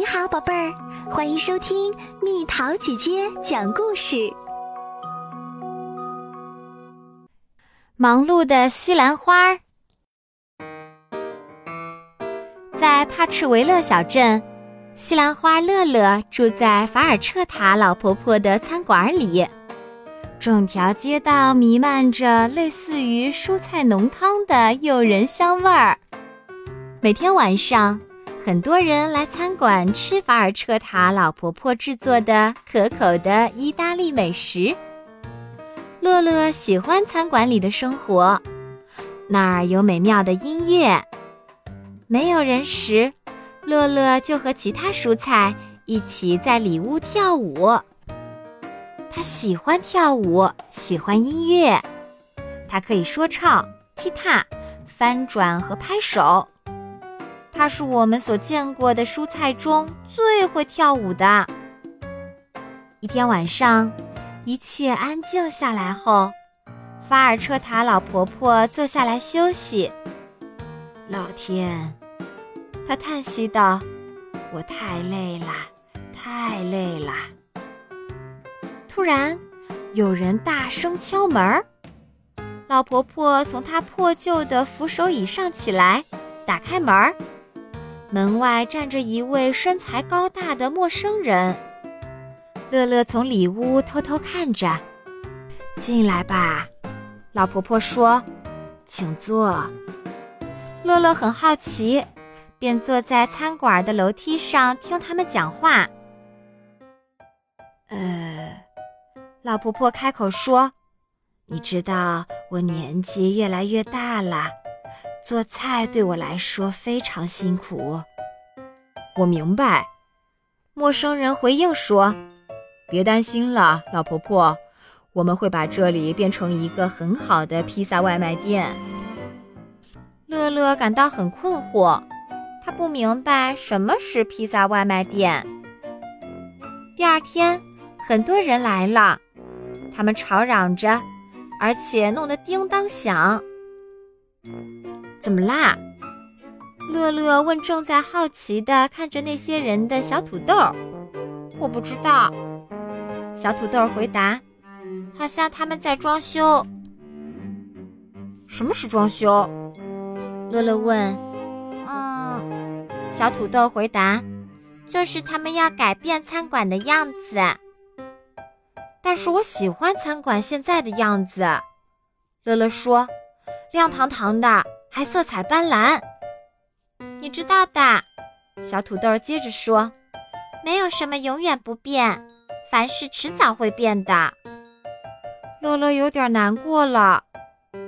你好，宝贝儿，欢迎收听蜜桃姐姐讲故事。忙碌的西兰花，在帕赤维勒小镇，西兰花乐乐住在法尔彻塔老婆婆的餐馆里。整条街道弥漫着类似于蔬菜浓汤的诱人香味儿。每天晚上，很多人来餐馆吃法尔彻塔老婆婆制作的可口的意大利美食。乐乐喜欢餐馆里的生活，那儿有美妙的音乐。没有人时，乐乐就和其他蔬菜一起在里屋跳舞。他喜欢跳舞，喜欢音乐。他可以说唱、踢踏、翻转和拍手。它是我们所见过的蔬菜中最会跳舞的。一天晚上，一切安静下来后，法尔彻塔老婆婆坐下来休息。老天，她叹息道：“我太累了，太累了。”突然，有人大声敲门。老婆婆从她破旧的扶手椅上起来，打开门。门外站着一位身材高大的陌生人。乐乐从里屋偷偷看着。进来吧，老婆婆说：“请坐。”乐乐很好奇，便坐在餐馆的楼梯上听他们讲话。呃。老婆婆开口说：“你知道我年纪越来越大了，做菜对我来说非常辛苦。”我明白，陌生人回应说：“别担心了，老婆婆，我们会把这里变成一个很好的披萨外卖店。”乐乐感到很困惑，他不明白什么是披萨外卖店。第二天，很多人来了。他们吵嚷着，而且弄得叮当响。怎么啦？乐乐问正在好奇的看着那些人的小土豆。我不知道。小土豆回答：“好像他们在装修。”什么是装修？乐乐问。嗯，小土豆回答：“就是他们要改变餐馆的样子。”但是我喜欢餐馆现在的样子，乐乐说：“亮堂堂的，还色彩斑斓。”你知道的，小土豆接着说：“没有什么永远不变，凡事迟早会变的。”乐乐有点难过了，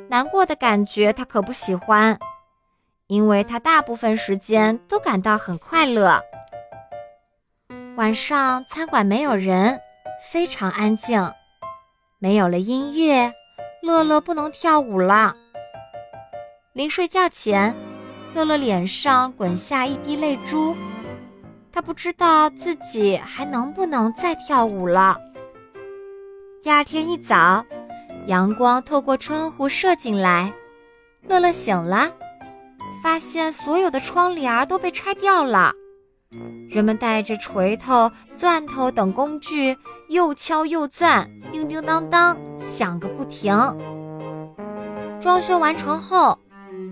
难过的感觉他可不喜欢，因为他大部分时间都感到很快乐。晚上餐馆没有人。非常安静，没有了音乐，乐乐不能跳舞了。临睡觉前，乐乐脸上滚下一滴泪珠，他不知道自己还能不能再跳舞了。第二天一早，阳光透过窗户射进来，乐乐醒了，发现所有的窗帘都被拆掉了。人们带着锤头、钻头等工具，又敲又钻，叮叮当当响个不停。装修完成后，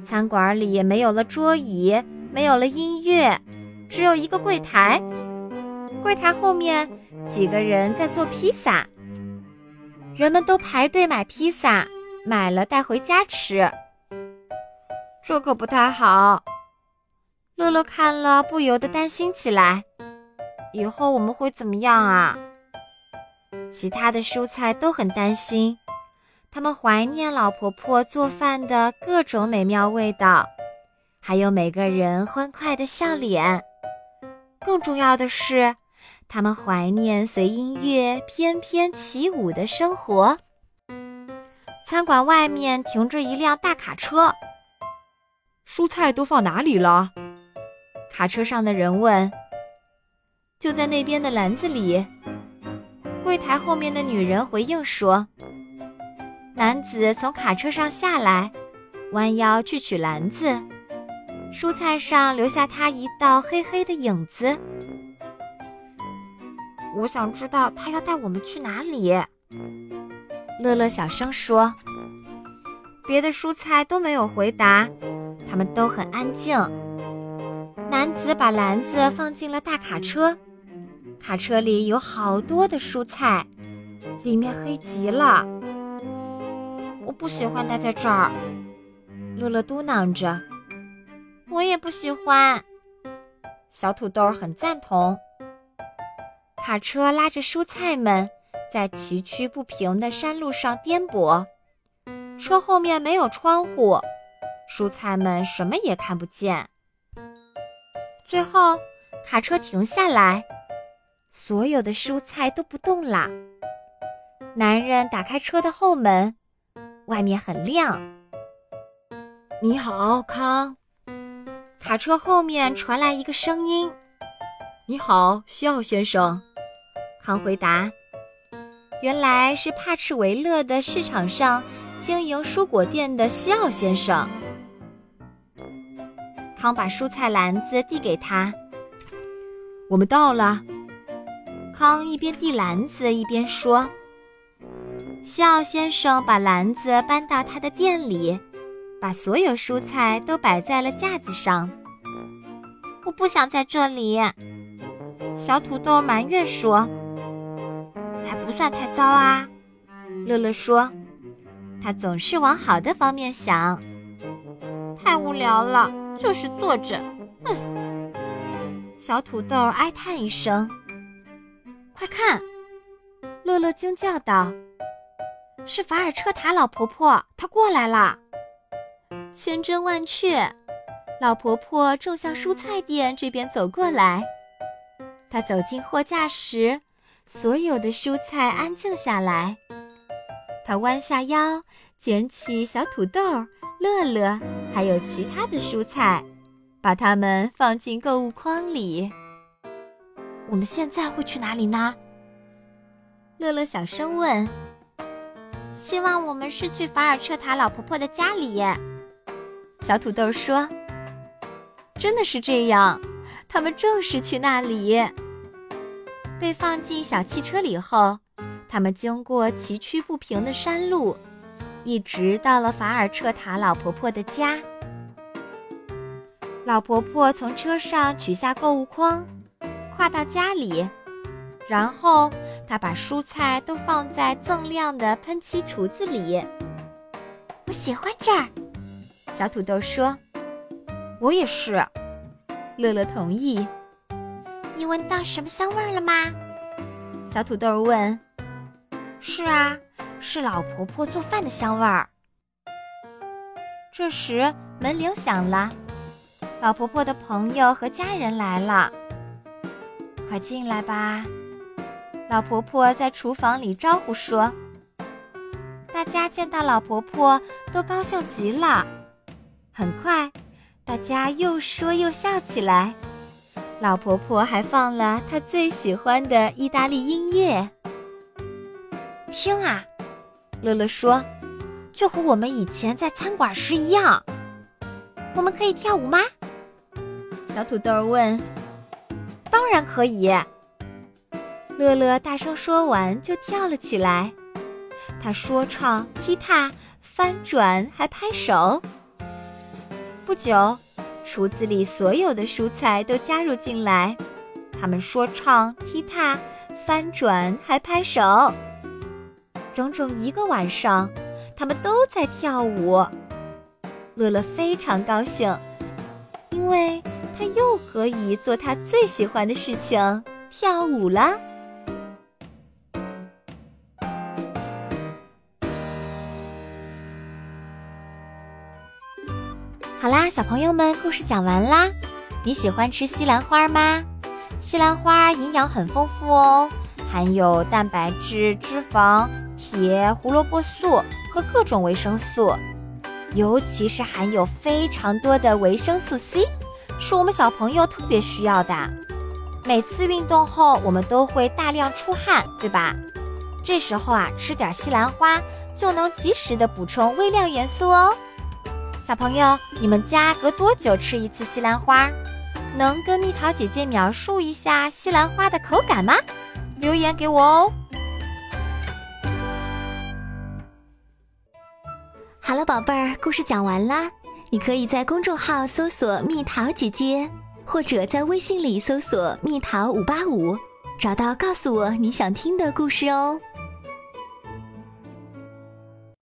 餐馆里也没有了桌椅，没有了音乐，只有一个柜台。柜台后面，几个人在做披萨。人们都排队买披萨，买了带回家吃。这可不太好。乐乐看了，不由得担心起来：“以后我们会怎么样啊？”其他的蔬菜都很担心，他们怀念老婆婆做饭的各种美妙味道，还有每个人欢快的笑脸。更重要的是，他们怀念随音乐翩翩起舞的生活。餐馆外面停着一辆大卡车，蔬菜都放哪里了？卡车上的人问：“就在那边的篮子里。”柜台后面的女人回应说：“男子从卡车上下来，弯腰去取篮子，蔬菜上留下他一道黑黑的影子。我想知道他要带我们去哪里。乐乐小声说。别的蔬菜都没有回答，他们都很安静。男子把篮子放进了大卡车，卡车里有好多的蔬菜，里面黑极了。我不喜欢待在这儿，乐乐嘟囔着。我也不喜欢。小土豆很赞同。卡车拉着蔬菜们，在崎岖不平的山路上颠簸。车后面没有窗户，蔬菜们什么也看不见。最后，卡车停下来，所有的蔬菜都不动啦。男人打开车的后门，外面很亮。你好，康。卡车后面传来一个声音：“你好，西奥先生。”康回答：“原来是帕赤维勒的市场上。”经营蔬果店的西奥先生，康把蔬菜篮子递给他。我们到了。康一边递篮子一边说：“西奥先生把篮子搬到他的店里，把所有蔬菜都摆在了架子上。”我不想在这里。小土豆埋怨说：“还不算太糟啊。”乐乐说。他总是往好的方面想。太无聊了，就是坐着。哼！小土豆哀叹一声。快看！乐乐惊叫道：“是法尔彻塔老婆婆，她过来了！”千真万确，老婆婆正向蔬菜店这边走过来。她走进货架时，所有的蔬菜安静下来。她弯下腰，捡起小土豆、乐乐，还有其他的蔬菜，把它们放进购物筐里。我们现在会去哪里呢？乐乐小声问。希望我们是去法尔彻塔老婆婆的家里。小土豆说：“真的是这样，他们正是去那里。”被放进小汽车里后。他们经过崎岖不平的山路，一直到了法尔彻塔老婆婆的家。老婆婆从车上取下购物筐，挎到家里，然后他把蔬菜都放在锃亮的喷漆橱子里。我喜欢这儿，小土豆说：“我也是。”乐乐同意。你闻到什么香味了吗？小土豆问。是啊，是老婆婆做饭的香味儿。这时门铃响了，老婆婆的朋友和家人来了。快进来吧，老婆婆在厨房里招呼说。大家见到老婆婆都高兴极了。很快，大家又说又笑起来。老婆婆还放了她最喜欢的意大利音乐。听啊，乐乐说，就和我们以前在餐馆时一样。我们可以跳舞吗？小土豆问。当然可以。乐乐大声说完就跳了起来。他说唱、踢踏、翻转，还拍手。不久，厨子里所有的蔬菜都加入进来，他们说唱、踢踏、翻转，还拍手。整整一个晚上，他们都在跳舞。乐乐非常高兴，因为他又可以做他最喜欢的事情——跳舞啦。好啦，小朋友们，故事讲完啦。你喜欢吃西兰花吗？西兰花营养很丰富哦，含有蛋白质、脂肪。铁、胡萝卜素和各种维生素，尤其是含有非常多的维生素 C，是我们小朋友特别需要的。每次运动后，我们都会大量出汗，对吧？这时候啊，吃点西兰花就能及时的补充微量元素哦。小朋友，你们家隔多久吃一次西兰花？能跟蜜桃姐姐描述一下西兰花的口感吗？留言给我哦。好了，宝贝儿，故事讲完啦。你可以在公众号搜索“蜜桃姐姐”，或者在微信里搜索“蜜桃五八五”，找到告诉我你想听的故事哦。